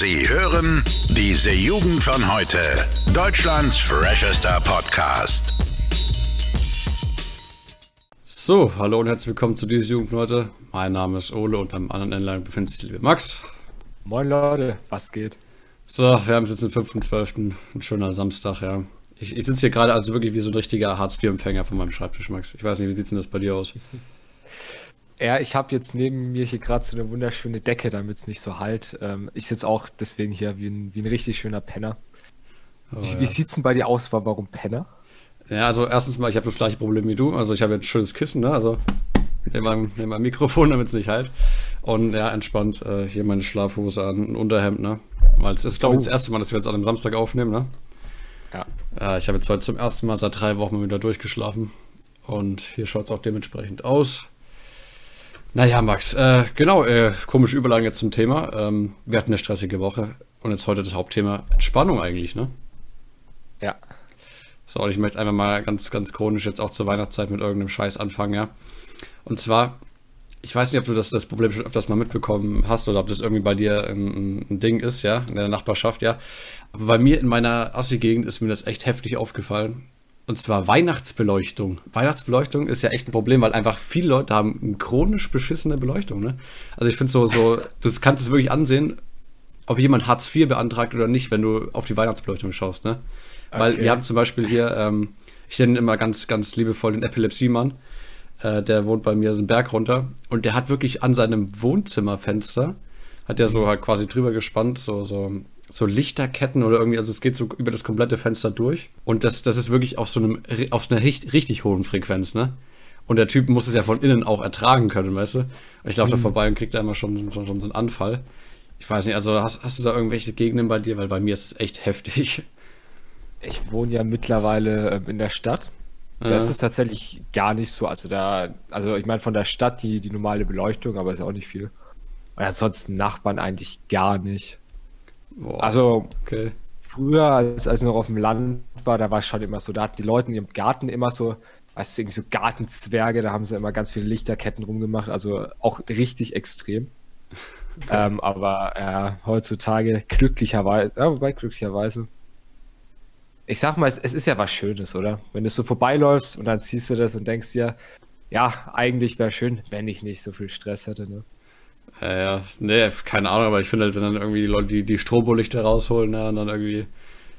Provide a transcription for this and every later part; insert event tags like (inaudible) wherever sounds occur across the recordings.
Sie hören diese Jugend von heute. Deutschlands freshester Podcast. So, hallo und herzlich willkommen zu dieser Jugend von heute. Mein Name ist Ole und am anderen Ende befindet sich der liebe Max. Moin Leute, was geht? So, wir haben es jetzt den 5.12., ein schöner Samstag, ja. Ich, ich sitze hier gerade also wirklich wie so ein richtiger Hartz-IV-Empfänger von meinem Schreibtisch, Max. Ich weiß nicht, wie sieht denn das bei dir aus? (laughs) Ja, ich habe jetzt neben mir hier gerade so eine wunderschöne Decke, damit es nicht so halt. Ähm, ich sitze auch deswegen hier wie ein, wie ein richtig schöner Penner. Oh, wie ja. wie sieht's denn bei dir aus? Warum Penner? Ja, also erstens mal, ich habe das gleiche Problem wie du. Also ich habe jetzt ein schönes Kissen, ne? Also neben meinem, neben meinem Mikrofon, damit es nicht halt. Und ja, entspannt äh, hier meine Schlafhose an, ein Unterhemd, ne? Weil es ist, glaube ich, das Oh. erste Mal, dass wir jetzt an einem Samstag aufnehmen, ne? Ja. Äh, ich habe jetzt heute zum ersten Mal seit drei Wochen wieder durchgeschlafen. Und hier schaut es auch dementsprechend aus. Naja, Max, äh, genau, äh, komische Überleitung jetzt zum Thema. Ähm, wir hatten eine stressige Woche und jetzt heute das Hauptthema Entspannung eigentlich, ne? Ja. So, und ich möchte einfach mal ganz, ganz chronisch jetzt auch zur Weihnachtszeit mit irgendeinem Scheiß anfangen, ja. Und zwar, ich weiß nicht, ob du das, das Problem schon öfters mal mitbekommen hast oder ob das irgendwie bei dir ein, ein Ding ist, ja, in der Nachbarschaft, ja. Aber bei mir in meiner Assi-Gegend ist mir das echt heftig aufgefallen. Und zwar Weihnachtsbeleuchtung. Weihnachtsbeleuchtung ist ja echt ein Problem, weil einfach viele Leute haben chronisch beschissene Beleuchtung, ne? Also ich finde so, so, du kannst es wirklich ansehen, ob jemand Hartz IV beantragt oder nicht, wenn du auf die Weihnachtsbeleuchtung schaust, ne? Weil Okay. wir haben zum Beispiel hier, ähm, ich nenne immer ganz, ganz liebevoll den Epilepsiemann. Äh, der wohnt bei mir so einen Berg runter und der hat wirklich an seinem Wohnzimmerfenster, hat der so halt quasi drüber gespannt, so, so, so Lichterketten oder irgendwie, also es geht so über das komplette Fenster durch. Und das, das ist wirklich auf so einem, auf einer richtig, richtig hohen Frequenz, ne? Und der Typ muss es ja von innen auch ertragen können, weißt du? Und ich laufe da vorbei und krieg da immer schon, schon, schon so einen Anfall. Ich weiß nicht, also hast, hast du da irgendwelche Gegenden bei dir? Weil bei mir ist es echt heftig. Ich wohne ja mittlerweile ähm, in der Stadt. Da Ja. ist tatsächlich gar nicht so. Also da, also ich meine von der Stadt die, die normale Beleuchtung, aber ist ja auch nicht viel. Und ansonsten Nachbarn eigentlich gar nicht. Boah, Also okay. früher, als, als ich noch auf dem Land war, da war es schon immer so, da hatten die Leute in ihrem Garten immer so, weißt du, irgendwie so Gartenzwerge, da haben sie immer ganz viele Lichterketten rumgemacht, also auch richtig extrem. Ähm, aber äh, heutzutage glücklicherweise, ja, wobei glücklicherweise, ich sag mal, es, es ist ja was Schönes, oder? Wenn du so vorbeiläufst und dann siehst du das und denkst dir, ja, eigentlich wäre schön, wenn ich nicht so viel Stress hätte, ne? Ja, ja, nee, keine Ahnung, aber ich finde halt, wenn dann irgendwie die Leute die, die Strobolichter rausholen, ne, und dann irgendwie,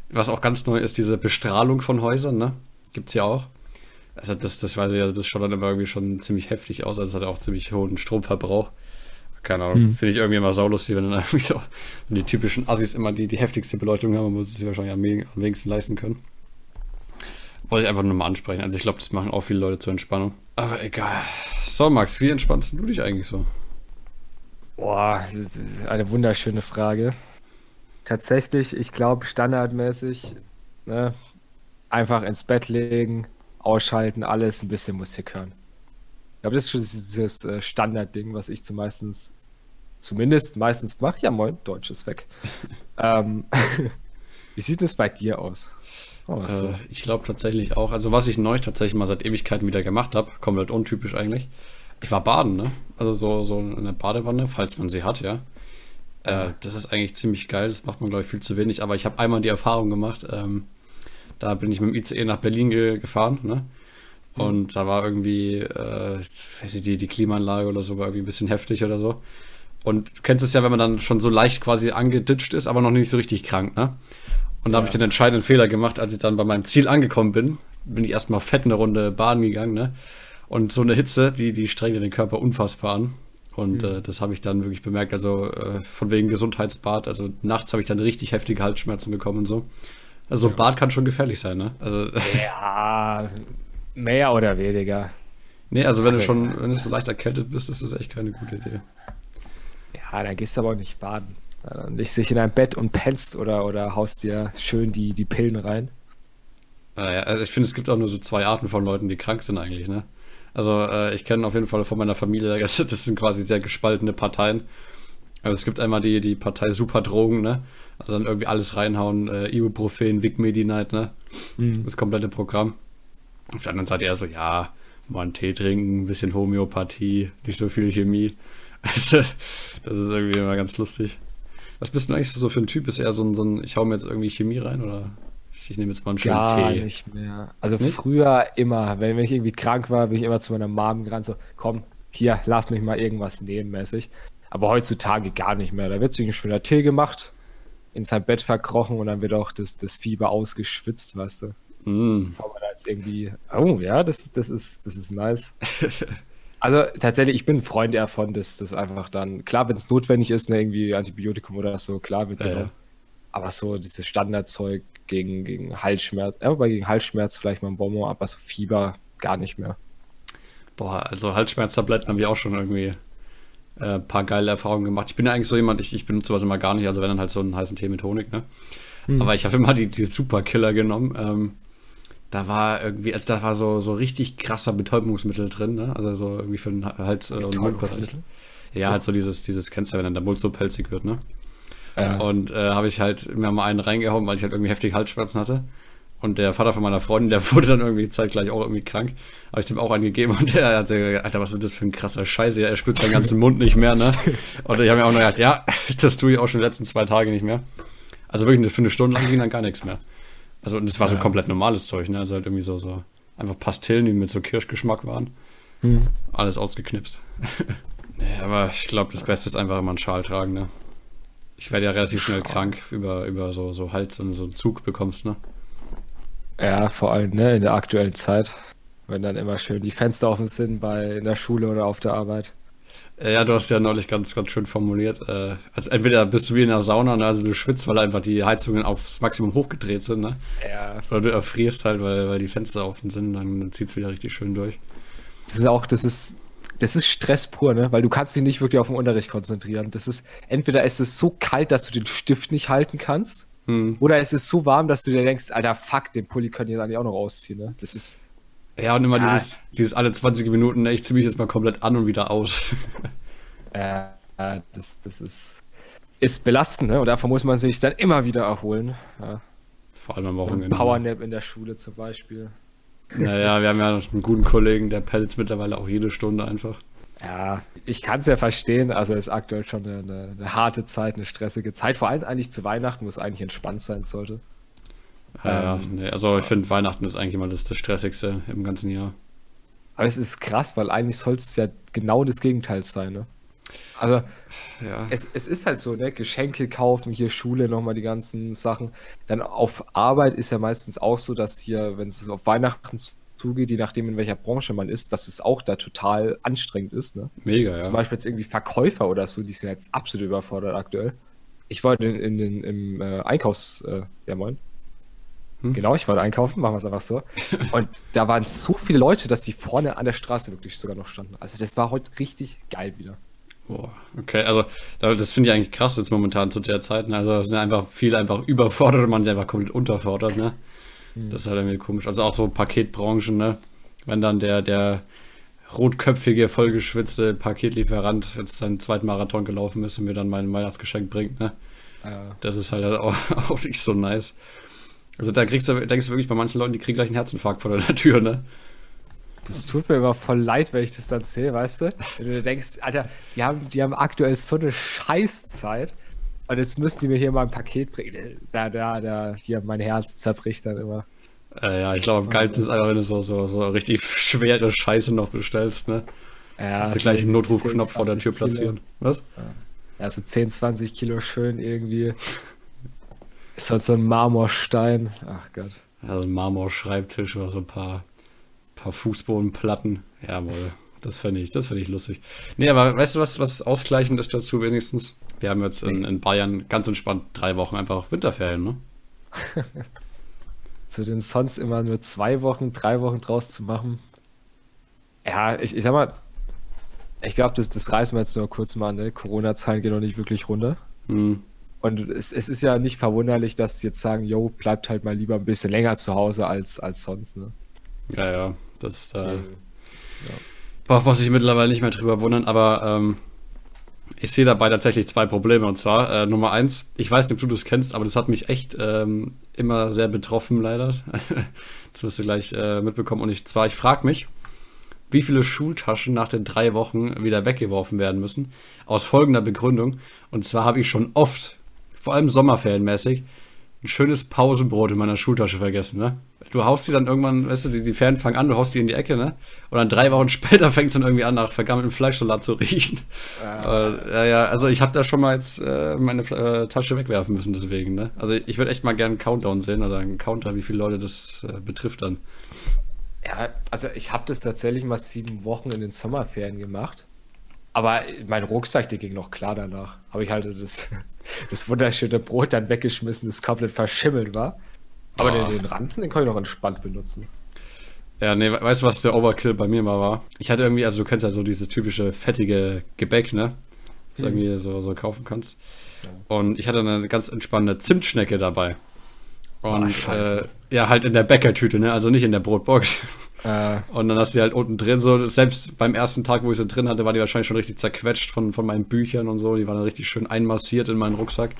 was auch ganz neu ist, diese Bestrahlung von Häusern, ne, gibt's ja auch. Also das, das weiß ich ja, das schaut dann immer irgendwie schon ziemlich heftig aus, also das hat ja auch ziemlich hohen Stromverbrauch. Keine Ahnung, Mhm. finde ich irgendwie immer saulustig, wenn dann (laughs) irgendwie so wenn die typischen Assis immer die, die heftigste Beleuchtung haben, wo sie sich wahrscheinlich am, am wenigsten leisten können. Wollte ich einfach nur mal ansprechen. Also ich glaube, das machen auch viele Leute zur Entspannung. Aber egal. So, Max, wie entspannst du dich eigentlich so? Boah, das ist eine wunderschöne Frage. Tatsächlich, ich glaube, standardmäßig, ne, einfach ins Bett legen, ausschalten, alles, ein bisschen Musik hören. Ich glaube, das ist schon dieses äh, Standardding, was ich zumeistens, zumindest meistens mache. Ja, moin, Deutsch ist weg. (laughs) ähm, (laughs) wie sieht es bei dir aus? Oh. Äh, ich glaube tatsächlich auch. Also was ich neu tatsächlich mal seit Ewigkeiten wieder gemacht habe, komplett untypisch eigentlich. Ich war baden, ne? Also so, so in der Badewanne, falls man sie hat, ja. Äh, das ist eigentlich ziemlich geil. Das macht man, glaube ich, viel zu wenig. Aber ich habe einmal die Erfahrung gemacht. Ähm, da bin ich mit dem ICE nach Berlin ge gefahren, ne? Und da war irgendwie, äh, ich weiß nicht, die, die Klimaanlage oder so war irgendwie ein bisschen heftig oder so. Und du kennst es ja, wenn man dann schon so leicht quasi angeditscht ist, aber noch nicht so richtig krank, ne? Und da habe ich den entscheidenden Fehler gemacht, als ich dann bei meinem Ziel angekommen bin, bin ich erstmal fett eine Runde baden gegangen, ne? Und so eine Hitze, die, die strengt ja den Körper unfassbar an. Und äh, das habe ich dann wirklich bemerkt, also äh, von wegen Gesundheitsbad, also nachts habe ich dann richtig heftige Halsschmerzen bekommen und so. Also so Bad kann schon gefährlich sein, ne? Also, (laughs) Ja, mehr oder weniger. nee, also wenn du Also- schon, wenn du so leicht erkältet bist, ist das echt keine gute Idee. Ja, dann gehst du aber auch nicht baden. Ja, Dann legst dich in dein Bett und pennst oder, oder haust dir schön die, die Pillen rein. Naja, also ich finde, es gibt auch nur so zwei Arten von Leuten, die krank sind eigentlich, ne? Also äh, ich kenne auf jeden Fall von meiner Familie, (laughs) das, sind quasi sehr gespaltene Parteien. Also es gibt einmal die, die Partei Superdrogen, ne? Also dann irgendwie alles reinhauen, äh, Ibuprofen, Vic Medi-Night, ne? Das komplette Programm. Auf der anderen Seite eher so, ja, mal einen Tee trinken, ein bisschen Homöopathie, nicht so viel Chemie. (laughs) Also, das ist irgendwie immer ganz lustig. Was bist du eigentlich so für ein Typ? Ist eher so ein, so ein ich hau mir jetzt irgendwie Chemie rein oder ich nehme jetzt mal einen schönen Gar Tee? nicht mehr. Also Nicht? früher immer, wenn, wenn ich irgendwie krank war, bin ich immer zu meiner Mom gerannt, so, komm, hier, lass mich mal irgendwas nehmen, mäßig. Aber heutzutage gar nicht mehr. Da wird sich ein schöner Tee gemacht, in sein Bett verkrochen und dann wird auch das, das Fieber ausgeschwitzt, weißt du. Mm. Bevor man da jetzt irgendwie, oh ja, das, das, ist, das ist nice. (laughs) Also tatsächlich, ich bin ein Freund eher von, dass das einfach dann, klar, wenn es notwendig ist, ne, irgendwie Antibiotikum oder so, klar wird genommen. ja. Aber so dieses Standardzeug gegen, gegen Halsschmerz, ja, wobei gegen Halsschmerz vielleicht mal ein Bonbon, aber so Fieber gar nicht mehr. Boah, also Halsschmerztabletten habe ich auch schon irgendwie äh, ein paar geile Erfahrungen gemacht. Ich bin ja eigentlich so jemand, ich, ich benutze sowas immer gar nicht, also wenn dann halt so einen heißen Tee mit Honig, ne? Aber ich habe immer die, die Superkiller genommen. Ähm, da war irgendwie, also da war so, so richtig krasser Betäubungsmittel drin, ne? Also so irgendwie für den Hals äh, und Mundbereich. Ja, halt so dieses, dieses kennst du, wenn dann der Mund so pelzig wird, ne? Ja. Und äh, habe ich halt mir mal einen reingehauen, weil ich halt irgendwie heftig Halsschmerzen hatte. Und der Vater von meiner Freundin, der (laughs) wurde dann irgendwie zeitgleich auch irgendwie krank. Habe ich dem auch einen gegeben und der hat gesagt, Alter, was ist das für ein krasser Scheiße? Er spürt seinen ganzen Mund nicht mehr, ne? Und ich habe mir auch noch gedacht, ja, (laughs) das tue ich auch schon die letzten zwei Tage nicht mehr. Also wirklich für eine Stunde lang ging dann gar nichts mehr. Also und das war so Ja. komplett normales Zeug, ne? Also halt irgendwie so, so einfach Pastillen, die mit so Kirschgeschmack waren. Hm. Alles ausgeknipst. (laughs) nee, aber ich glaube, das Beste ist einfach immer einen Schal tragen, ne? Ich werde ja relativ schnell krank über, über so, so Hals und so einen Zug bekommst, ne? Ja, vor allem ne, in der aktuellen Zeit, wenn dann immer schön die Fenster offen sind bei in der Schule oder auf der Arbeit. Äh, Ja, du hast ja neulich ganz, ganz schön formuliert. Äh, also entweder bist du wie in der Sauna, ne? also du schwitzt, weil einfach die Heizungen aufs Maximum hochgedreht sind, ne? Ja. Oder du erfrierst halt, weil, weil die Fenster offen sind, dann zieht's wieder richtig schön durch. Das ist auch, das ist, das ist Stress pur, ne? Weil du kannst dich nicht wirklich auf den Unterricht konzentrieren. Das ist, entweder ist es so kalt, dass du den Stift nicht halten kannst, Hm. oder es ist so warm, dass du dir denkst, Alter, fuck, den Pulli können jetzt eigentlich auch noch ausziehen, ne? Das ist, Ja, und immer Ja. dieses, dieses alle 20 Minuten, ne, ich zieh mich jetzt mal komplett an und wieder aus. (laughs) äh, äh, das, das ist, ist belastend, ne? Und davon muss man sich dann immer wieder erholen. Ja. Vor allem am Wochenende. Powernap in der Schule zum Beispiel. Naja, wir haben ja noch einen guten Kollegen, der pellt mittlerweile auch jede Stunde einfach. Ja, ich kann es ja verstehen. Also ist aktuell schon eine, eine, eine harte Zeit, eine stressige Zeit. Vor allem eigentlich zu Weihnachten, wo es eigentlich entspannt sein sollte. Ja, Ähm, nee, also ich finde Weihnachten ist eigentlich immer das, das Stressigste im ganzen Jahr. Aber es ist krass, weil eigentlich soll es ja genau das Gegenteil sein, ne? Also Ja. es, es ist halt so, ne? Geschenke kaufen, hier Schule, nochmal die ganzen Sachen. Dann auf Arbeit ist ja meistens auch so, dass hier, wenn es auf Weihnachten zugeht, je nachdem in welcher Branche man ist, dass es auch da total anstrengend ist, ne? Mega, ja. Zum Beispiel jetzt irgendwie Verkäufer oder so, die sind jetzt absolut überfordert aktuell. Ich war in, in, in, im äh, Einkaufs... Äh, ja, moin. Hm? Genau, ich wollte einkaufen, machen wir es einfach so. (laughs) Und da waren so viele Leute, dass die vorne an der Straße wirklich sogar noch standen. Also das war heute richtig geil wieder. Boah, okay, also da- das finde ich eigentlich krass jetzt momentan zu der Zeit. Ne? Also es sind einfach viele einfach überfordert und manche einfach komplett unterfordert, ne? Das ist halt irgendwie komisch. Also auch so Paketbranchen, ne? Wenn dann der, der rotköpfige, vollgeschwitzte Paketlieferant jetzt seinen zweiten Marathon gelaufen ist und mir dann mein Weihnachtsgeschenk bringt, ne? Äh, Das ist halt auch, (laughs) auch nicht so nice. Also da kriegst du, denkst du wirklich bei manchen Leuten, die kriegen gleich einen Herzinfarkt vor der Tür, ne? Das tut mir immer voll leid, wenn ich das dann sehe, weißt du? Wenn du denkst, Alter, die haben, die haben aktuell so eine Scheißzeit. Und jetzt müssen die mir hier mal ein Paket bringen. Da, da, da, hier, mein Herz zerbricht dann immer. Äh, ja, ich glaube, am geilsten ist einfach, wenn du so, so, so richtig schwere Scheiße noch bestellst, ne? Ja, Also so gleich einen Notrufknopf vor der 10, Tür 20 Kilo. platzieren. Was? Ja, so 10, 20 Kilo schön irgendwie. Ist halt so ein Marmorstein. Ach Gott. Also ein Marmorschreibtisch oder so ein paar, paar Fußbodenplatten. Jawohl, das fände ich, das fände ich lustig. Nee, aber weißt du, was, was ausgleichend ist dazu wenigstens? Wir haben jetzt in, in Bayern ganz entspannt drei Wochen einfach Winterferien, ne? (laughs) Zu den sonst immer nur zwei Wochen, drei Wochen draus zu machen. Ja, ich, ich sag mal, ich glaube, das, das reißen wir jetzt nur kurz mal an. Ne? Corona-Zahlen gehen noch nicht wirklich runter. Hm. Und es, es ist ja nicht verwunderlich, dass sie jetzt sagen, yo, bleibt halt mal lieber ein bisschen länger zu Hause als, als sonst. Ne? Ja, ja, das ist da. Deswegen, Braucht man sich mittlerweile nicht mehr drüber wundern, aber ähm, ich sehe dabei tatsächlich zwei Probleme. Und zwar, äh, Nummer eins, ich weiß nicht, ob du das kennst, aber das hat mich echt ähm, immer sehr betroffen, leider. (laughs) das wirst du gleich äh, mitbekommen. Und ich zwar, ich frage mich, wie viele Schultaschen nach den drei Wochen wieder weggeworfen werden müssen. Aus folgender Begründung. Und zwar habe ich schon oft vor allem sommerferienmäßig, ein schönes Pausenbrot in meiner Schultasche vergessen, ne? Du haust die dann irgendwann, weißt du, die, die Ferien fangen an, du haust die in die Ecke, ne? Und dann drei Wochen (laughs) später fängt es dann irgendwie an, nach vergammeltem Fleischsalat zu riechen. Ja, äh, ja, also ich habe da schon mal jetzt äh, meine äh, Tasche wegwerfen müssen, deswegen, ne? Also ich würde echt mal gerne einen Countdown sehen oder einen Counter, wie viele Leute das äh, betrifft dann. Ja, also ich habe das tatsächlich mal sieben Wochen in den Sommerferien gemacht. Aber mein Rucksack, der ging noch klar danach. Habe ich halt das, das wunderschöne Brot dann weggeschmissen, das komplett verschimmelt war. Aber oh. den, den Ranzen, den kann ich noch entspannt benutzen. Ja, nee, weißt du, was der Overkill bei mir mal war? Ich hatte irgendwie, also du kennst ja so dieses typische fettige Gebäck, ne? Das du hm. irgendwie so, so kaufen kannst. Ja. Und ich hatte eine ganz entspannende Zimtschnecke dabei. Und oh, äh, ja, halt in der Bäckertüte, ne? Also nicht in der Brotbox. Äh. Und dann hast du die halt unten drin, so selbst beim ersten Tag, wo ich sie drin hatte, war die wahrscheinlich schon richtig zerquetscht von, von meinen Büchern und so. Die waren dann richtig schön einmassiert in meinen Rucksack.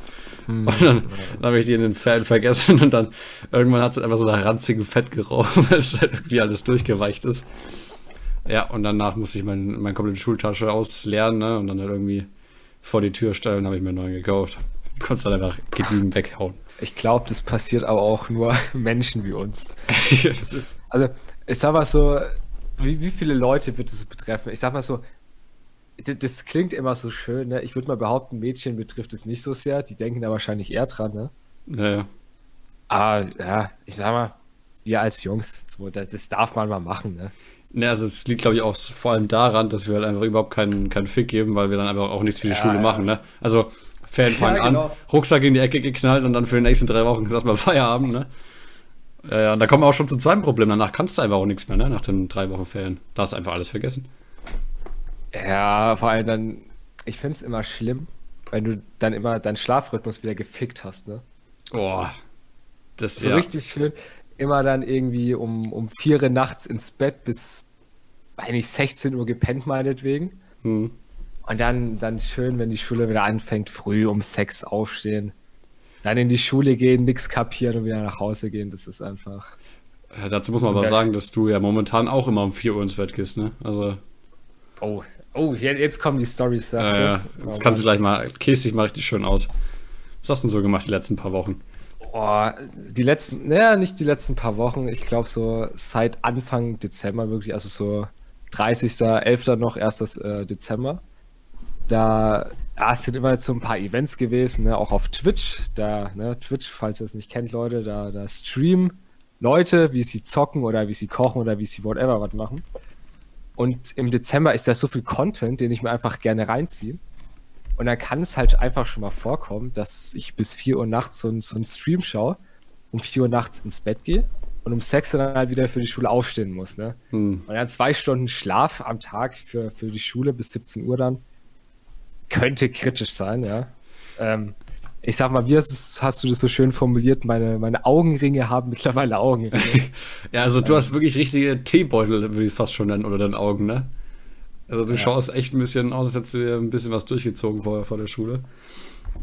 Hm. Und dann, dann habe ich die in den Fan vergessen und dann irgendwann hat es einfach so nach ranzigem Fett gerochen, (laughs) weil es halt irgendwie alles durchgeweicht ist. Ja, und danach musste ich mein, meine komplette Schultasche ausleeren, ne? Und dann halt irgendwie vor die Tür stellen, habe ich mir einen neuen gekauft. Konntest dann einfach gediegen weghauen. Ich glaube, das passiert aber auch nur (laughs) Menschen wie uns. (laughs) das ist, also, ich sag mal so, wie, wie viele Leute wird es betreffen? Ich sag mal so, das, das klingt immer so schön, ne? Ich würde mal behaupten, Mädchen betrifft es nicht so sehr. Die denken da wahrscheinlich eher dran, ne? Naja. Aber ja, ich sag mal, wir als Jungs, das, das darf man mal machen, ne? Ne, also es liegt, glaube ich, auch vor allem daran, dass wir halt einfach überhaupt keinen, keinen Fick geben, weil wir dann einfach auch nichts für die ja, Schule ja. machen, ne? Also Fan fangen (laughs) ja, genau. an, Rucksack in die Ecke geknallt und dann für die nächsten drei Wochen erstmal Feierabend, ne? Ja, ja, und da kommen wir auch schon zum zweiten Problem. Danach kannst du einfach auch nichts mehr, ne? Nach den drei Wochen Ferien. Da hast du einfach alles vergessen. Ja, vor allem dann, ich finde es immer schlimm, wenn du dann immer deinen Schlafrhythmus wieder gefickt hast, ne? Boah. Das ist so ja. richtig schön. Immer dann irgendwie um, um vier Uhr nachts ins Bett bis eigentlich 16 Uhr gepennt, meinetwegen. Hm. Und dann, dann schön, wenn die Schule wieder anfängt, früh um sechs aufstehen. Dann in die Schule gehen, nichts kapieren und wieder nach Hause gehen. Das ist einfach. Ja, dazu muss man aber sagen, dass du ja momentan auch immer um 4 Uhr ins Bett gehst, ne? Also. Oh, oh, jetzt kommen die Stories. Ja, ja. Jetzt oh, kannst du gleich mal, käst dich mal richtig schön aus. Was hast du denn so gemacht die letzten paar Wochen? Oh, die letzten, naja, nicht die letzten paar Wochen. Ich glaube so seit Anfang Dezember wirklich, also so 30.11. noch, 1. Äh, Dezember. Da ja, es sind immer jetzt so ein paar Events gewesen, ne? auch auf Twitch. Da, ne, Twitch, falls ihr es nicht kennt, Leute, da, da streamen Leute, wie sie zocken oder wie sie kochen oder wie sie whatever was machen. Und im Dezember ist da so viel Content, den ich mir einfach gerne reinziehe. Und dann kann es halt einfach schon mal vorkommen, dass ich bis 4 Uhr nachts so, so einen Stream schaue, um 4 Uhr nachts ins Bett gehe und um 6 Uhr dann halt wieder für die Schule aufstehen muss. Ne? Hm. Und dann zwei Stunden Schlaf am Tag für, für die Schule bis 17 Uhr dann könnte kritisch sein, ja. Ähm, ich sag mal, wie hast, hast, du das so schön formuliert? Meine, meine Augenringe haben mittlerweile Augenringe. (laughs) ja, also du hast wirklich richtige Teebeutel, würde ich es fast schon nennen, oder deinen Augen, ne? Also du ja. schaust echt ein bisschen aus, als hättest du dir ein bisschen was durchgezogen vorher vor der Schule.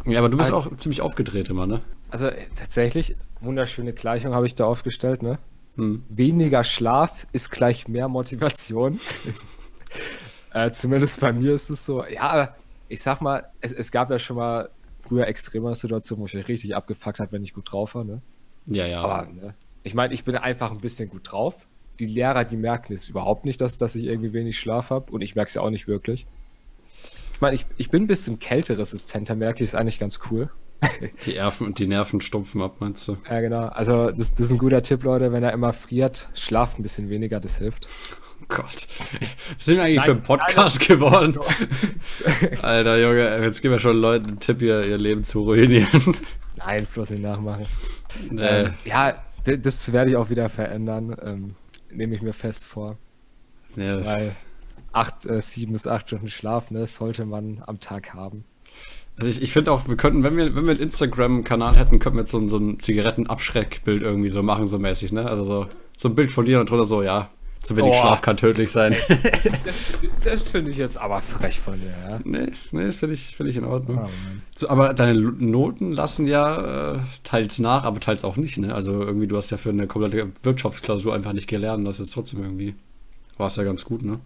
Ja, aber du bist also, auch ziemlich aufgedreht immer, ne? Also äh, tatsächlich, wunderschöne Gleichung habe ich da aufgestellt, ne? Hm. Weniger Schlaf ist gleich mehr Motivation. (laughs) äh, zumindest bei mir ist es so. Ja, ich sag mal, es, es gab ja schon mal früher extremere Situationen, wo ich mich richtig abgefuckt habe, wenn ich gut drauf war, ne? Ja, ja. Aber, ne? Ich meine, ich bin einfach ein bisschen gut drauf. Die Lehrer, die merken es überhaupt nicht, dass, dass ich irgendwie wenig Schlaf habe und ich merke es ja auch nicht wirklich. Ich meine, ich, ich bin ein bisschen kälteresistenter, merke ich, ist eigentlich ganz cool. (laughs) Die Nerven und die Nerven stumpfen ab, meinst du? Ja, genau. Also, das, das ist ein guter Tipp, Leute. Wenn er immer friert, schlaft ein bisschen weniger, das hilft. Gott. Was sind wir eigentlich nein, für ein Podcast nein, geworden? (laughs) Alter Junge, jetzt geben wir schon Leuten einen Tipp, ihr, ihr Leben zu ruinieren. Nein, bloß nicht nachmachen. Nee. Ähm, ja, das werde ich auch wieder verändern. Ähm, nehme ich mir fest vor. Ja, Weil acht, äh, sieben bis acht Stunden Schlaf, ne, sollte man am Tag haben. Also ich, ich finde auch, wir könnten, wenn wir, wenn wir einen Instagram-Kanal hätten, könnten wir jetzt so, so ein Zigarettenabschreckbild irgendwie so machen, so mäßig, ne? Also so, so ein Bild von dir und drunter so, ja, zu wenig oh. Schlaf kann tödlich sein. das, (laughs) das finde ich jetzt aber frech von dir, ja? Nee, nee finde ich, find ich in Ordnung. Oh, so, aber deine Noten lassen ja äh, teils nach, aber teils auch nicht, ne? Also irgendwie, du hast ja für eine komplette Wirtschaftsklausur einfach nicht gelernt, das ist trotzdem irgendwie, war es ja ganz gut, ne?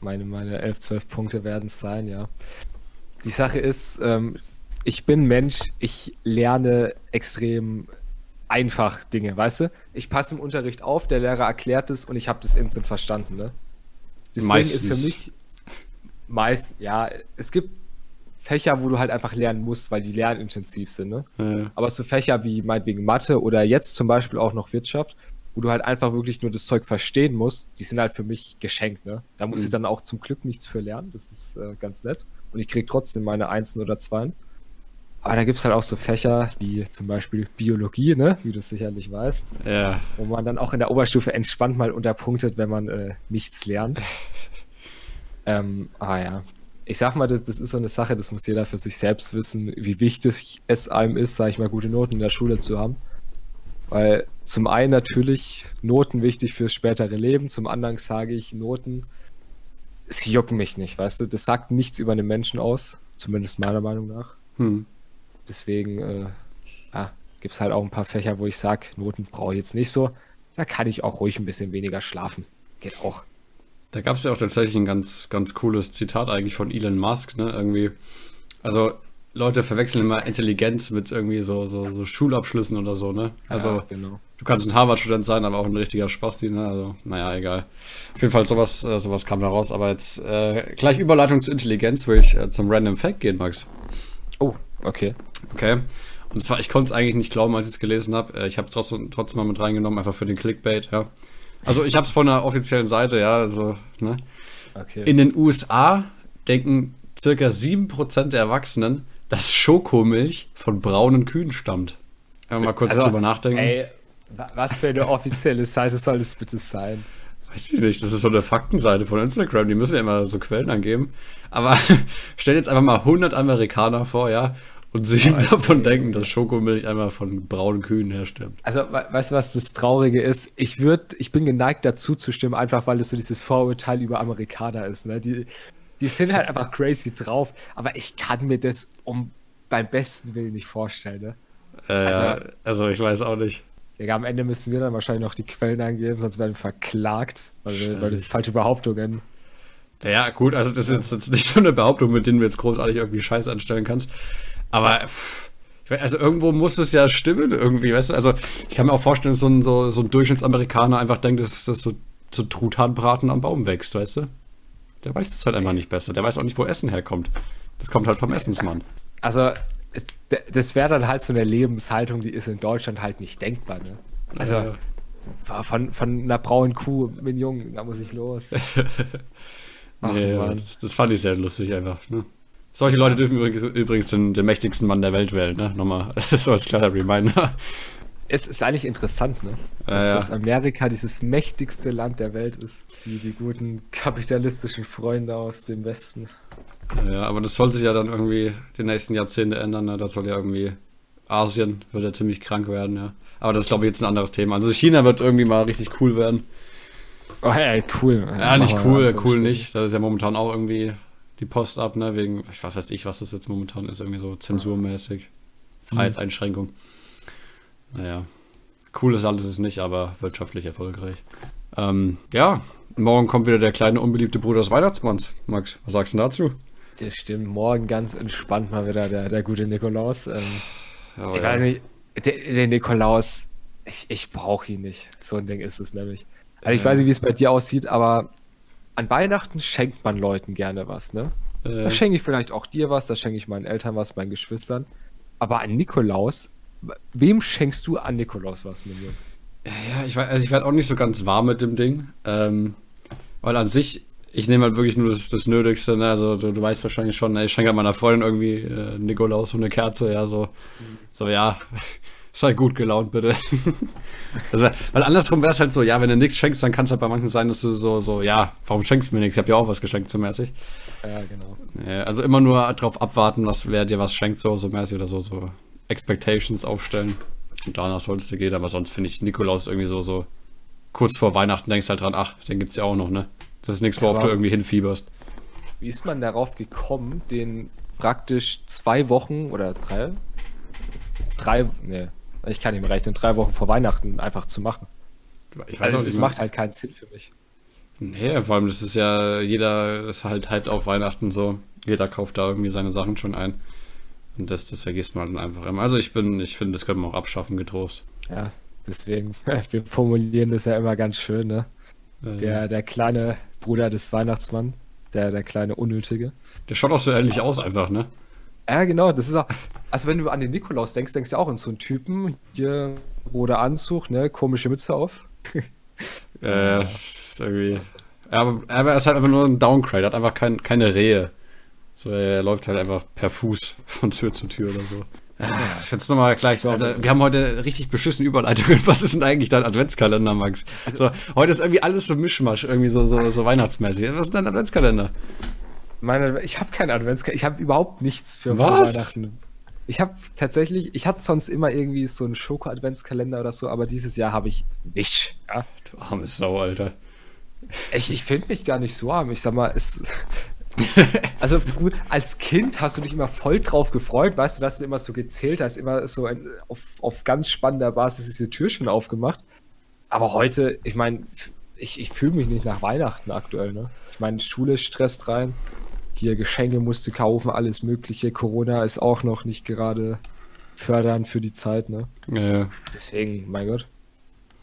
Meine, meine 11, 12 Punkte werden es sein, ja. Die Sache ist, ähm, ich bin Mensch, ich lerne extrem einfach Dinge, weißt du? Ich passe im Unterricht auf, der Lehrer erklärt es und ich habe das instant verstanden, ne? Deswegen Meistens. ist für mich meist, ja, es gibt Fächer, wo du halt einfach lernen musst, weil die lernintensiv sind, ne? Ja. Aber so Fächer wie meinetwegen Mathe oder jetzt zum Beispiel auch noch Wirtschaft, wo du halt einfach wirklich nur das Zeug verstehen musst, die sind halt für mich geschenkt, ne? Da muss Mhm. ich dann auch zum Glück nichts für lernen, das ist äh, ganz nett. Und ich krieg trotzdem meine Einsen oder Zweien. Aber da gibt's halt auch so Fächer wie zum Beispiel Biologie, ne? Wie du es sicherlich weißt, ja. wo man dann auch in der Oberstufe entspannt mal unterpunktet, wenn man äh, nichts lernt. (laughs) ähm, ah ja. Ich sag mal, das, das ist so eine Sache, das muss jeder für sich selbst wissen, wie wichtig es einem ist, sag ich mal, gute Noten in der Schule zu haben. Weil zum einen natürlich Noten wichtig fürs spätere Leben, zum anderen sage ich, Noten, sie jucken mich nicht, weißt du? Das sagt nichts über den Menschen aus, zumindest meiner Meinung nach. Hm. Deswegen äh, ja, gibt es halt auch ein paar Fächer, wo ich sage, Noten brauche ich jetzt nicht so. Da kann ich auch ruhig ein bisschen weniger schlafen. Geht auch. Da gab es ja auch tatsächlich ein ganz, ganz cooles Zitat eigentlich von Elon Musk, ne? Irgendwie. Also, Leute verwechseln immer Intelligenz mit irgendwie so, so, so Schulabschlüssen oder so, ne? Also, ja, genau. du kannst ein Harvard-Student sein, aber auch ein richtiger Spasti, ne? Also, naja, egal. Auf jeden Fall, sowas, äh, sowas kam da raus. Aber jetzt äh, gleich Überleitung zu Intelligenz, will ich äh, zum Random Fact gehen, Max. Oh, okay. Okay. Und zwar, ich konnte es eigentlich nicht glauben, als ich es gelesen habe. Äh, Ich habe es trotzdem, trotzdem mal mit reingenommen, einfach für den Clickbait, ja. Also ich habe es von der offiziellen Seite, ja, also, ne? okay. In den USA denken circa 7% der Erwachsenen, dass Schokomilch von braunen Kühen stammt. Mal kurz Also, drüber nachdenken. Ey, wa- was für eine offizielle Seite soll das bitte sein? Weiß ich nicht, das ist so eine Faktenseite von Instagram, die müssen ja immer so Quellen angeben. Aber (laughs) stell jetzt einfach mal 100 Amerikaner vor, ja, und sieben Alter, davon denken, dass Schokomilch einmal von braunen Kühen herstammt. Also, we- weißt du, was das Traurige ist? Ich würde, ich bin geneigt dazu zu stimmen, einfach weil es so dieses Vorurteil über Amerikaner ist. Ne? Die, die sind halt einfach crazy drauf, aber ich kann mir das um beim besten Willen nicht vorstellen. Ne? Äh, Also- also, also ich weiß auch nicht. Ja, am Ende müssen wir dann wahrscheinlich noch die Quellen angeben, sonst werden wir verklagt, weil wir, weil wir falsche Behauptungen. Ja, gut, also das ist jetzt nicht so eine Behauptung, mit denen du jetzt großartig irgendwie Scheiß anstellen kannst. Aber pff, also irgendwo muss es ja stimmen irgendwie, weißt du? Also ich kann mir auch vorstellen, dass so ein, so, so ein Durchschnittsamerikaner einfach denkt, dass das so, so Truthahnbraten am Baum wächst, weißt du? Der weiß das halt einfach nicht besser. Der weiß auch nicht, wo Essen herkommt. Das kommt halt vom Essensmann. Also, das wäre dann halt so eine Lebenshaltung, die ist in Deutschland halt nicht denkbar. Ne? Also, Äh, von, von einer braunen Kuh mit einem Jungen, da muss ich los. (laughs) Ach, nee, Mann. das, das fand ich sehr lustig einfach. Ne? Solche Leute dürfen übrigens, den, den mächtigsten Mann der Welt wählen, ne? Nochmal, (laughs) so als kleiner Reminder. Es ist eigentlich interessant, ne? Ja, Dass, ja. dass Amerika dieses mächtigste Land der Welt ist. Die, die guten kapitalistischen Freunde aus dem Westen. Ja, aber das soll sich ja dann irgendwie die nächsten Jahrzehnte ändern. Ne? Das soll ja irgendwie Asien wird ja ziemlich krank werden, ja. Aber das ist, glaube ich, jetzt ein anderes Thema. Also China wird irgendwie mal richtig cool werden. Oh, hey, cool. Ja, nicht Machen wir cool, cool nicht. Da ist ja momentan auch irgendwie die Post ab, ne? Wegen, ich weiß weiß ich, was das jetzt momentan ist, irgendwie so zensurmäßig. Freiheitseinschränkung. Naja. Cool ist alles ist nicht, aber wirtschaftlich erfolgreich. Ähm, ja, morgen kommt wieder der kleine unbeliebte Bruder des Weihnachtsmanns. Max, was sagst du dazu? Das stimmt. Morgen ganz entspannt mal wieder der, der gute Nikolaus. Ähm, Ja, ich weiß nicht, der, der Nikolaus, ich, ich brauche ihn nicht. So ein Ding ist es nämlich. Also ich Ja. weiß nicht, wie es bei dir aussieht, aber an Weihnachten schenkt man Leuten gerne was, ne? Äh, Da schenke ich vielleicht auch dir was, da schenke ich meinen Eltern was, meinen Geschwistern. Aber an Nikolaus, wem schenkst du an Nikolaus was, Minion? Ja, ich, weiß, also ich werde auch nicht so ganz warm mit dem Ding. Ähm, weil an sich, ich nehme halt wirklich nur das, das Nötigste. Ne? Also du, du weißt wahrscheinlich schon, ne? ich schenke halt meiner Freundin irgendwie äh, Nikolaus so eine Kerze. Ja, so, so ja, sei gut gelaunt bitte. (laughs) also, weil andersrum wäre es halt so, ja, wenn du nichts schenkst, dann kann es halt bei manchen sein, dass du so, so, ja, warum schenkst du mir nichts? Ich habe ja auch was geschenkt, so mäßig. Ja, genau. Also immer nur drauf abwarten, was wer dir was schenkt, so, so mäßig oder so, so Expectations aufstellen. Und danach solltest du gehen, aber sonst finde ich Nikolaus irgendwie so, so kurz vor Weihnachten denkst halt dran, ach, den gibt's ja auch noch, ne? Das ist nichts, worauf aber- du irgendwie hinfieberst. Wie ist man darauf gekommen, den praktisch zwei Wochen oder drei? Drei, ne, ich kann mehr rechnen, drei Wochen vor Weihnachten einfach zu machen. Ich Also auch es macht halt keinen Sinn für mich. Nee, vor allem, das ist ja, jeder ist halt hyped auf Weihnachten so. Jeder kauft da irgendwie seine Sachen schon ein. Und das, das vergisst man dann einfach immer. Also ich bin, ich finde, das könnte man auch abschaffen, getrost. Ja, deswegen, (laughs) wir formulieren das ja immer ganz schön, ne? Äh, Der, der kleine Bruder des Weihnachtsmanns, der, der kleine Unnötige. Der schaut auch so ähnlich aus einfach, ne? Ja, genau, das ist auch. Also, wenn du an den Nikolaus denkst, denkst du auch an so einen Typen, hier roter Anzug, ne, komische Mütze auf. (laughs) Äh, ist irgendwie. Aber, aber er ist halt einfach nur ein Downgrade, er hat einfach kein, keine Rehe. So, er läuft halt einfach per Fuß von Tür zu Tür oder so. Ah, Jetzt nochmal gleich. Also, wir haben heute richtig beschissen Überleitungen. (laughs) Was ist denn eigentlich dein Adventskalender, Max? So, heute ist irgendwie alles so Mischmasch, irgendwie so, so, so weihnachtsmäßig. Was ist dein Adventskalender? Meine, ich habe keinen Adventskalender, ich habe überhaupt nichts für Was? Weihnachten. Ich habe tatsächlich, ich hatte sonst immer irgendwie so einen Schoko-Adventskalender oder so, aber dieses Jahr habe ich nichts. Ja? Du arme Sau, Alter. Ich, ich finde mich gar nicht so arm. Ich sag mal, es. (laughs) Also als Kind hast du dich immer voll drauf gefreut, weißt du, dass du immer so gezählt hast, immer so ein, auf, auf ganz spannender Basis diese Tür schon aufgemacht. Aber heute, ich meine, ich, ich fühle mich nicht nach Weihnachten aktuell, ne? Ich meine, Schule stresst rein, hier Geschenke musste kaufen, alles mögliche. Corona ist auch noch nicht gerade fördernd für die Zeit, ne? Äh, Deswegen, mein Gott.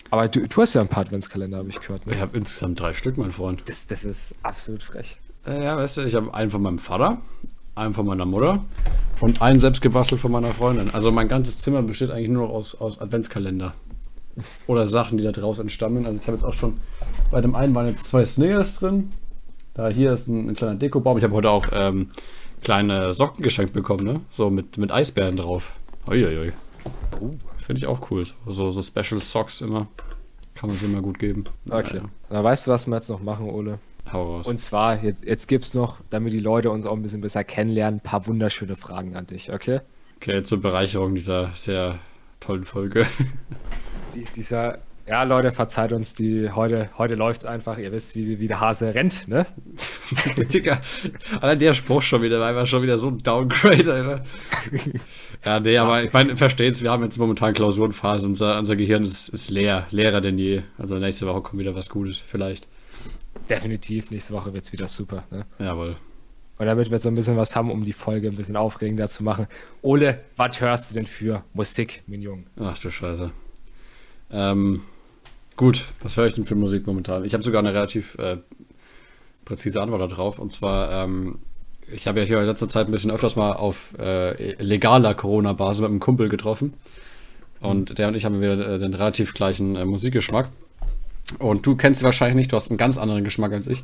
Aber du, du hast ja ein paar Adventskalender, habe ich gehört. Ne? ich habe insgesamt drei Stück, mein Freund. Das, das ist absolut frech. Äh, ja, weißt du, ich habe einen von meinem Vater, einen von meiner Mutter und einen selbst gebastelt von meiner Freundin. Also mein ganzes Zimmer besteht eigentlich nur noch aus, aus Adventskalender. Oder Sachen, die da draus entstammen. Also ich habe jetzt auch schon, bei dem einen waren jetzt zwei Snickers drin. Da hier ist ein, ein kleiner Dekobaum. Ich habe heute auch ähm, kleine Socken geschenkt bekommen, ne? So mit, mit Eisbären drauf. Uiuiui. Finde ich auch cool. So, so Special Socks immer. Kann man sie immer gut geben. Okay. Naja, Na, weißt du, was wir jetzt noch machen, Ole? hau raus. Und zwar, jetzt, jetzt gibt es noch, damit die Leute uns auch ein bisschen besser kennenlernen, ein paar wunderschöne Fragen an dich, okay? Okay, zur Bereicherung dieser sehr tollen Folge. (laughs) Dies, dieser, ja, Leute, verzeiht uns, die heute, heute läuft es einfach, ihr wisst, wie, wie der Hase rennt, ne? (laughs) Digga, allein der Spruch schon wieder, war einfach schon wieder so ein Downgrade, Alter. (laughs) Ja, nee, aber ich meine, versteht's, wir haben jetzt momentan Klausurenphase, unser, unser Gehirn ist, ist leer, leerer denn je. Also nächste Woche kommt wieder was Gutes, vielleicht. Definitiv, nächste Woche wird es wieder super, ne? Jawohl. Und damit wir so ein bisschen was haben, um die Folge ein bisschen aufregender zu machen. Ole, was hörst du denn für Musik, mein Junge? Ach du Scheiße. Ähm, gut, was höre ich denn für Musik momentan? Ich habe sogar eine relativ äh, präzise Antwort darauf. Und zwar, ähm, ich habe ja hier in letzter Zeit ein bisschen öfters mal auf äh, legaler Corona-Basis mit einem Kumpel getroffen. Und der und ich haben wieder äh, den relativ gleichen äh, Musikgeschmack. Und du kennst sie wahrscheinlich nicht, du hast einen ganz anderen Geschmack als ich.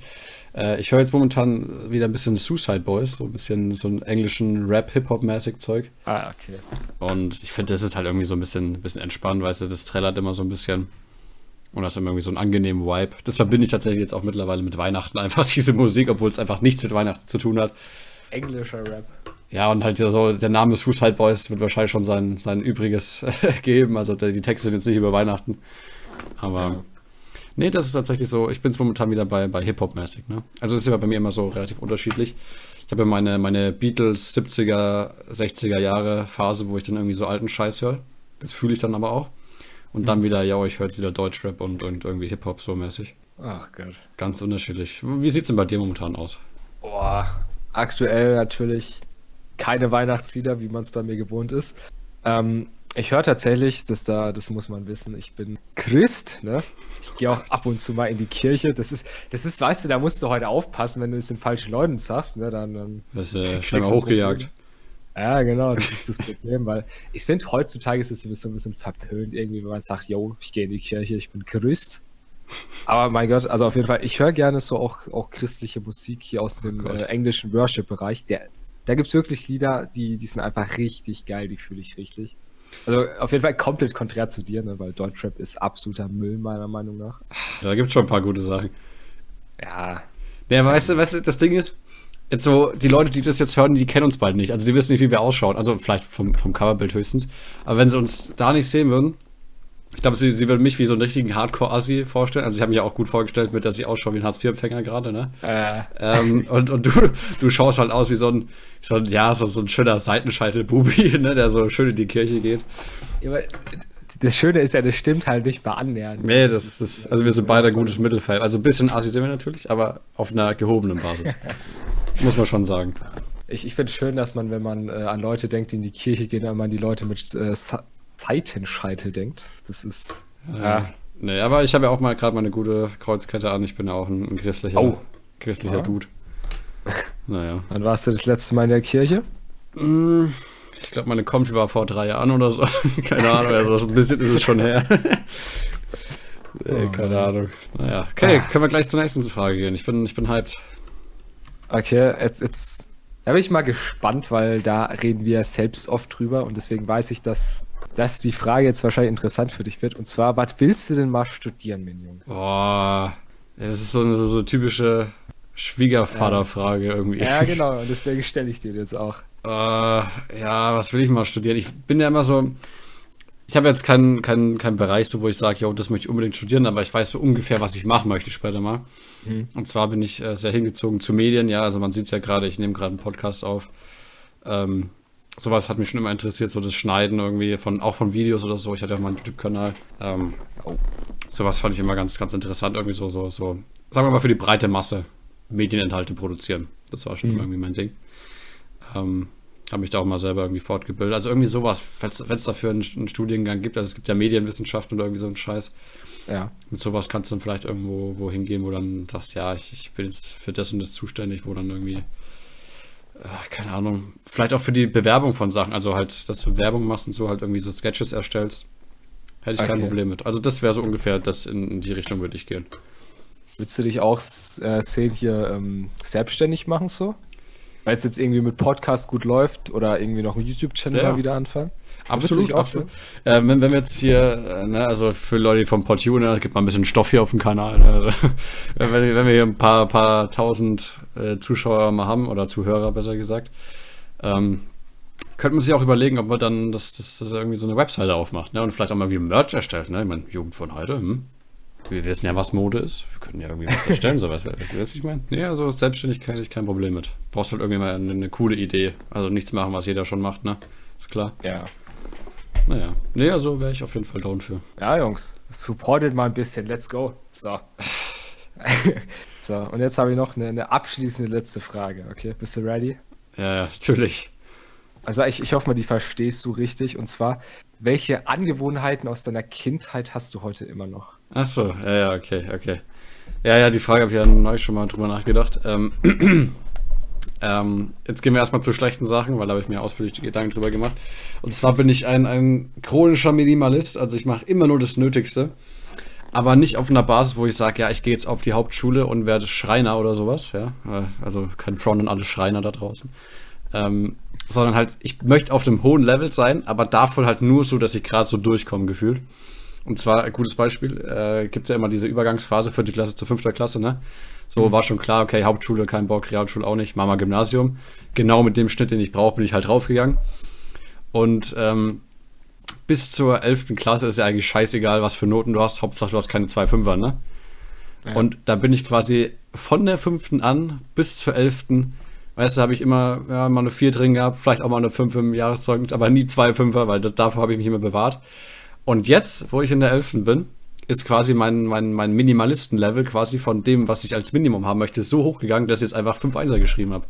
Äh, ich höre jetzt momentan wieder ein bisschen Suicide Boys, so ein bisschen so einen englischen Rap-Hip-Hop-mäßig Zeug. Ah, okay. Und ich finde, das ist halt irgendwie so ein bisschen, bisschen entspannt, weißt du, das trällert immer so ein bisschen. Und das ist irgendwie so einen angenehmen Vibe. Das verbinde ich tatsächlich jetzt auch mittlerweile mit Weihnachten, (laughs) einfach diese Musik, obwohl es einfach nichts mit Weihnachten zu tun hat. Englischer Rap. Ja, und halt so, der Name Suicide Boys wird wahrscheinlich schon sein, sein Übriges (laughs) geben. Also die Texte sind jetzt nicht über Weihnachten. Aber Ja. nee, das ist tatsächlich so. Ich bin es momentan wieder bei, bei Hip-Hop-mäßig. Ne? Also das ist ja bei mir immer so relativ unterschiedlich. Ich habe ja meine, meine Beatles 70er, 60er Jahre Phase, wo ich dann irgendwie so alten Scheiß höre. Das fühle ich dann aber auch. Und dann wieder, ja, ich höre jetzt wieder Deutschrap und, und irgendwie Hip-Hop so mäßig. Ach Gott. Ganz unterschiedlich. Wie sieht's denn bei dir momentan aus? Boah, aktuell natürlich keine Weihnachtslieder, wie man es bei mir gewohnt ist. Ähm, ich höre tatsächlich, dass da, das muss man wissen, ich bin Christ, ne? Ich gehe auch ab und zu mal in die Kirche. Das ist, das ist, weißt du, da musst du heute aufpassen, wenn du es den falschen Leuten sagst, ne? Dann, dann Das ist äh, schnell mal hochgejagt. Ja, genau, das ist das Problem, weil ich finde, heutzutage ist es sowieso ein bisschen verpönt, irgendwie, wenn man sagt, yo, ich gehe in die Kirche, ich bin Christ. Aber mein Gott, also auf jeden Fall, ich höre gerne so auch, auch christliche Musik hier aus dem Gott. äh, englischen Worship-Bereich. Der, da gibt es wirklich Lieder, die, die sind einfach richtig geil, die fühle ich richtig. Also auf jeden Fall komplett konträr zu dir, ne, weil Deutschrap ist absoluter Müll, meiner Meinung nach. Da gibt's schon ein paar gute Sachen. Ja, Ja, weißt du, weißt du, das Ding ist, jetzt so, die Leute, die das jetzt hören, die kennen uns bald nicht. Also die wissen nicht, wie wir ausschauen. Also vielleicht vom, vom Coverbild höchstens. Aber wenn sie uns da nicht sehen würden, ich glaube, sie, sie würden mich wie so einen richtigen Hardcore-Assi vorstellen. Also ich habe mir ja auch gut vorgestellt, mit dass ich ausschaue wie ein Hartz-IV-Empfänger gerade, ne? äh, ähm, und, und du, du schaust halt aus wie so ein, so ein ja, so, so ein schöner Seitenscheitel-Bubi, (laughs) ne, der so schön in die Kirche geht. aber das Schöne ist ja, das stimmt halt nicht mal annähernd. Nee, das ist, also wir sind beide ein gutes Mittelfeld. Also ein bisschen Assi sind wir natürlich, aber auf einer gehobenen Basis. (laughs) Muss man schon sagen. Ich, ich finde es schön, dass man, wenn man äh, an Leute denkt, die in die Kirche gehen, immer an die Leute mit äh, Seitenscheitel denkt. Das ist. Ja. Nee, aber ich habe ja auch mal gerade meine gute Kreuzkette an. Ich bin ja auch ein, ein christlicher, Oh. christlicher Ja. Dude. (laughs) Naja. Wann warst du das letzte Mal in der Kirche? Mm, Ich glaube, meine Konfi war vor drei Jahren oder so. (laughs) keine Ahnung, also ein bisschen ist es schon her. (laughs) nee, Oh, keine. Ahnung. Naja, okay, können wir gleich zur nächsten Frage gehen. Ich bin, ich bin hyped. Okay, jetzt, jetzt da bin ich mal gespannt, weil da reden wir selbst oft drüber und deswegen weiß ich, dass, dass die Frage jetzt wahrscheinlich interessant für dich wird. Und zwar, was willst du denn mal studieren, mein Junge? Boah, das ist so eine, so eine typische Schwiegervaterfrage irgendwie. Ja, (laughs) genau, und deswegen stelle ich dir das auch. Äh, ja, was will ich mal studieren? Ich bin ja immer so. Ich habe jetzt keinen keinen keinen Bereich, so wo ich sage, jo, das möchte ich unbedingt studieren, aber ich weiß so ungefähr, was ich machen möchte später mal. Und zwar bin ich äh, sehr hingezogen zu Medien, ja, also man sieht es ja gerade, ich nehme gerade einen Podcast auf. Ähm, sowas hat mich schon immer interessiert, so das Schneiden irgendwie von, auch von Videos oder so. Ich hatte ja mal einen YouTube-Kanal. Ähm, sowas fand ich immer ganz, ganz interessant, irgendwie so, so, so, sagen wir mal für die breite Masse Medieninhalte produzieren. Das war schon immer irgendwie mein Ding. Ähm, habe mich da auch mal selber irgendwie fortgebildet. Also irgendwie sowas, wenn es dafür einen, einen Studiengang gibt, also es gibt ja Medienwissenschaft oder irgendwie so einen Scheiß. Ja. Mit sowas kannst du dann vielleicht irgendwo wo hingehen, wo dann sagst, ja, ich, ich bin jetzt für das und das zuständig, wo dann irgendwie, äh, keine Ahnung, vielleicht auch für die Bewerbung von Sachen, also halt, dass du Werbung machst und so halt irgendwie so Sketches erstellst, hätte ich kein Okay. Problem mit. Also das wäre so ungefähr, das in, in die Richtung würde ich gehen. Willst du dich auch äh, sehen hier ähm, selbstständig machen so? Weil es jetzt irgendwie mit Podcast gut läuft oder irgendwie noch einen YouTube-Channel Ja. mal wieder anfangen? Absolut, absolut. Äh, wenn, wenn wir jetzt hier, äh, ne, also für Leute vom Podtuner, gibt mal ein bisschen Stoff hier auf dem Kanal. Ne? (laughs) wenn, wir- wenn wir hier ein paar, paar tausend äh, Zuschauer mal haben, oder Zuhörer besser gesagt, ähm, könnte man sich auch überlegen, ob man dann das, das, das irgendwie so eine Webseite aufmacht ne? und vielleicht auch mal wie Merch erstellt. Ne? Ich meine, Jugend von heute, hm? Wir wissen ja, was Mode ist. Wir können ja irgendwie was erstellen, (laughs) so weißt du, weißt du, was ich meine? Ja, also Selbstständigkeit ich kein Problem mit. Brauchst halt irgendwie mal eine, eine coole Idee. Also nichts machen, was jeder schon macht, ne? Ist klar. Ja. Naja, nee, also wäre ich auf jeden Fall down für. Ja, Jungs, supportet mal ein bisschen. Let's go. So. (laughs) so, und jetzt habe ich noch eine, eine abschließende letzte Frage. Okay, bist du ready? Ja, ja, natürlich. Also ich, ich hoffe mal, die verstehst du richtig. Und zwar, welche Angewohnheiten aus deiner Kindheit hast du heute immer noch? Ach so, ja, ja, okay, okay. Ja, ja, die Frage habe ich ja neu schon mal drüber nachgedacht. Ähm, (clears throat) ähm, jetzt gehen wir erstmal zu schlechten Sachen, weil da habe ich mir ausführlich Gedanken drüber gemacht. Und zwar bin ich ein, ein chronischer Minimalist, also ich mache immer nur das Nötigste. Aber nicht auf einer Basis, wo ich sage, ja, ich gehe jetzt auf die Hauptschule und werde Schreiner oder sowas, ja. Also kein Front an alle Schreiner da draußen. Ähm, sondern halt, ich möchte auf einem hohen Level sein, aber davon halt nur so, dass ich gerade so durchkomme, gefühlt. Und zwar, ein gutes Beispiel, äh, gibt ja immer diese Übergangsphase für die Klasse zur fünfter Klasse, ne? So war schon klar, okay, Hauptschule, kein Bock, Realschule auch nicht, Mama Gymnasium. Genau mit dem Schnitt, den ich brauche, bin ich halt draufgegangen. Und ähm, bis zur 11. Klasse ist ja eigentlich scheißegal, was für Noten du hast. Hauptsache, du hast keine zwei Fünfer, ne? Und da bin ich quasi von der 5. an bis zur 11. Weißt du, habe ich immer ja, mal eine 4 drin gehabt, vielleicht auch mal eine 5 im Jahreszeugnis, aber nie zwei Fünfer, weil das, dafür habe ich mich immer bewahrt. Und jetzt, wo ich in der 11. bin, ist quasi mein, mein, mein Minimalisten-Level quasi von dem, was ich als Minimum haben möchte, so hochgegangen, dass ich jetzt einfach 5 Einser geschrieben habe.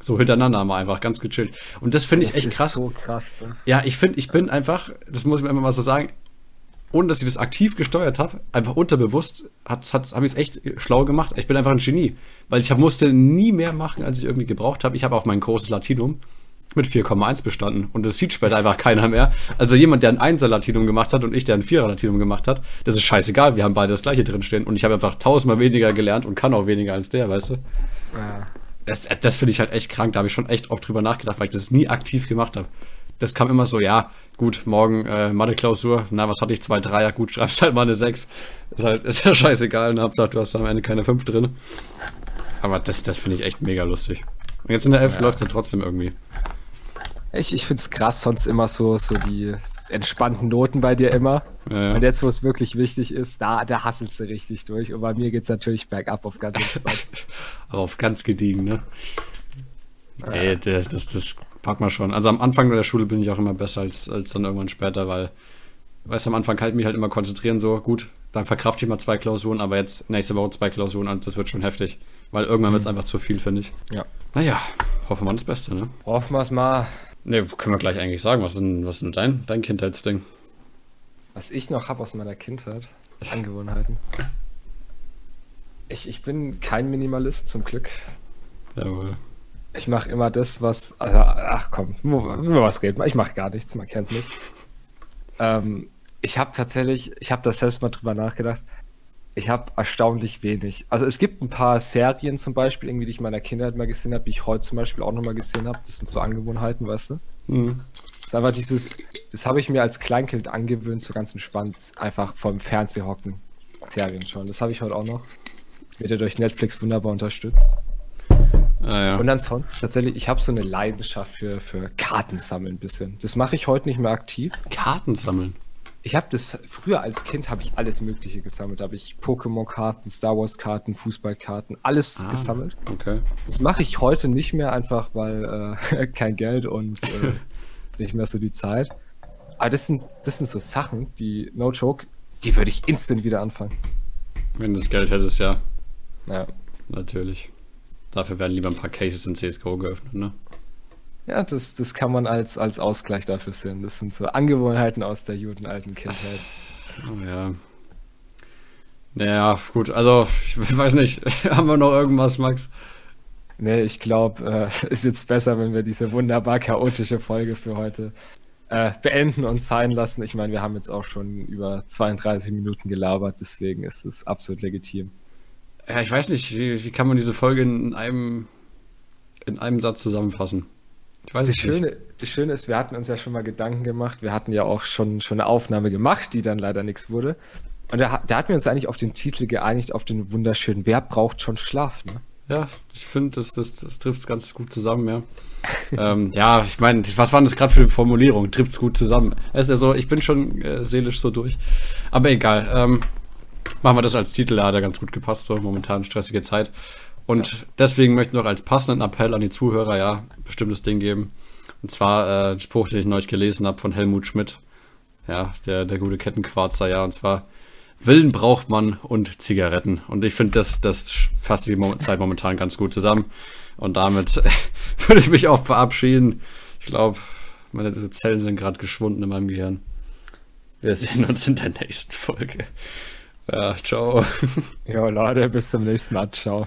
So hintereinander mal einfach ganz gechillt. Und das finde ich echt krass. so krass. Ne? Ja, ich finde, ich bin einfach, das muss ich mir immer mal so sagen, ohne dass ich das aktiv gesteuert habe, einfach unterbewusst, hat, hat, habe ich es echt schlau gemacht. Ich bin einfach ein Genie, weil ich hab, musste nie mehr machen, als ich irgendwie gebraucht habe. Ich habe auch mein großes Latinum mit 4,1 bestanden und das sieht später einfach keiner mehr. Also jemand, der ein 1er Latinum gemacht hat und ich, der ein 4er Latinum gemacht hat, das ist scheißegal, wir haben beide das gleiche drinstehen und ich habe einfach tausendmal weniger gelernt und kann auch weniger als der, weißt du? Ja. Das, das finde ich halt echt krank. Da habe ich schon echt oft drüber nachgedacht, weil ich das nie aktiv gemacht habe. Das kam immer so, ja, gut, morgen äh, Mathe-Klausur, na, was hatte ich, zwei Dreier, gut, schreibst halt mal eine Sechs. Ist halt, (laughs) ist ja scheißegal, ne, Hauptsache, du hast am Ende keine Fünf drin. Aber das, das finde ich echt mega lustig. Und jetzt in der Elf Ja. läuft ja trotzdem irgendwie. Ich, ich finde es krass, sonst immer so, so die entspannten Noten bei dir immer. Ja, ja. Und jetzt, wo es wirklich wichtig ist, da, da hasselst du richtig durch. Und bei mir geht es natürlich bergab auf ganz entspannt. Aber (laughs) auf ganz gediegen, ne? Ey, der, das, das packt man schon. Also am Anfang der Schule bin ich auch immer besser als, als dann irgendwann später, weil, weißt du, am Anfang kann ich mich halt immer konzentrieren, so, gut, dann verkrafte ich mal zwei Klausuren, aber jetzt nächste Woche zwei Klausuren und das wird schon heftig. Weil irgendwann wird es einfach zu viel, finde ich. ja. Naja, hoffen wir das Beste, ne? Hoffen wir es mal. Ne, können wir gleich eigentlich sagen. Was ist denn, was ist denn dein, dein Kindheitsding? Was ich noch habe aus meiner Kindheit, Angewohnheiten. Ich, ich bin kein Minimalist zum Glück. Jawohl. Ich mache immer das, was. Also, ach komm, über was reden wir? Ich mache gar nichts, man kennt mich. Ähm, ich habe tatsächlich, ich habe da selbst mal drüber nachgedacht. Ich habe erstaunlich wenig. Also es gibt ein paar Serien zum Beispiel, irgendwie, die ich in meiner Kindheit mal gesehen habe, die ich heute zum Beispiel auch nochmal gesehen habe. Das sind so Angewohnheiten, weißt du? Mhm. Das ist einfach dieses, das habe ich mir als Kleinkind angewöhnt, so ganz entspannt, einfach vom Fernseher hocken. Serien schon. Das habe ich heute auch noch. Wird ja durch Netflix wunderbar unterstützt. Ah, ja. Und ansonsten tatsächlich, ich habe so eine Leidenschaft für, für Kartensammeln ein bisschen. Das mache ich heute nicht mehr aktiv. Karten sammeln. Ich habe das früher als Kind habe ich alles Mögliche gesammelt. Da habe ich Pokémon-Karten, Star Wars-Karten, Fußballkarten, alles Ah, gesammelt. Okay. Das mache ich heute nicht mehr, einfach weil äh, (laughs) kein Geld und äh, (laughs) nicht mehr so die Zeit. Aber das sind, das sind so Sachen, die, no joke, die würde ich instant wieder anfangen. Wenn du das Geld hättest, ja. Ja, Natürlich. Dafür werden lieber ein paar Cases in CSGO geöffnet, ne? Ja das, das kann man als, als Ausgleich dafür sehen. Das sind so Angewohnheiten aus der guten alten Kindheit. Oh ja. Naja, gut, also ich (laughs) weiß nicht. (laughs) Haben wir noch irgendwas, Max? Nee, ich glaube, äh, (laughs) ist jetzt besser, wenn wir diese wunderbar chaotische Folge für heute äh, beenden und sein lassen. Ich meine, wir haben jetzt auch schon über 32 Minuten gelabert, deswegen ist es absolut legitim. Ja, ich weiß nicht, wie, wie kann man diese Folge in einem, in einem Satz zusammenfassen? Ich weiß Das nicht. Schöne, das Schöne ist, wir hatten uns ja schon mal Gedanken gemacht. Wir hatten ja auch schon, schon eine Aufnahme gemacht, die dann leider nichts wurde. Und da, da hatten wir uns eigentlich auf den Titel geeinigt, auf den wunderschönen Wer braucht schon Schlaf? Ne? Ja, ich finde, das, das, das trifft es ganz gut zusammen, ja. (laughs) ähm, ja, ich meine, was waren das gerade für Formulierungen? Trifft es gut zusammen. Es ist ja so, ich bin schon äh, seelisch so durch. Aber egal. Ähm, machen wir das als Titel, da hat er ganz gut gepasst, so momentan stressige Zeit. Und deswegen möchte ich noch als passenden Appell an die Zuhörer, ja, ein bestimmtes Ding geben. Und zwar äh, ein Spruch, den ich neulich gelesen habe von Helmut Schmidt. Ja, der, der gute Kettenquarzer, ja, und zwar Willen braucht man und Zigaretten. Und ich finde, das, das fasst die Zeit momentan ganz gut zusammen. Und damit (laughs) würde ich mich auch verabschieden. Ich glaube, meine Zellen sind gerade geschwunden in meinem Gehirn. Wir sehen uns in der nächsten Folge. Ja, ciao. Ja, Leute, bis zum nächsten Mal. Ciao.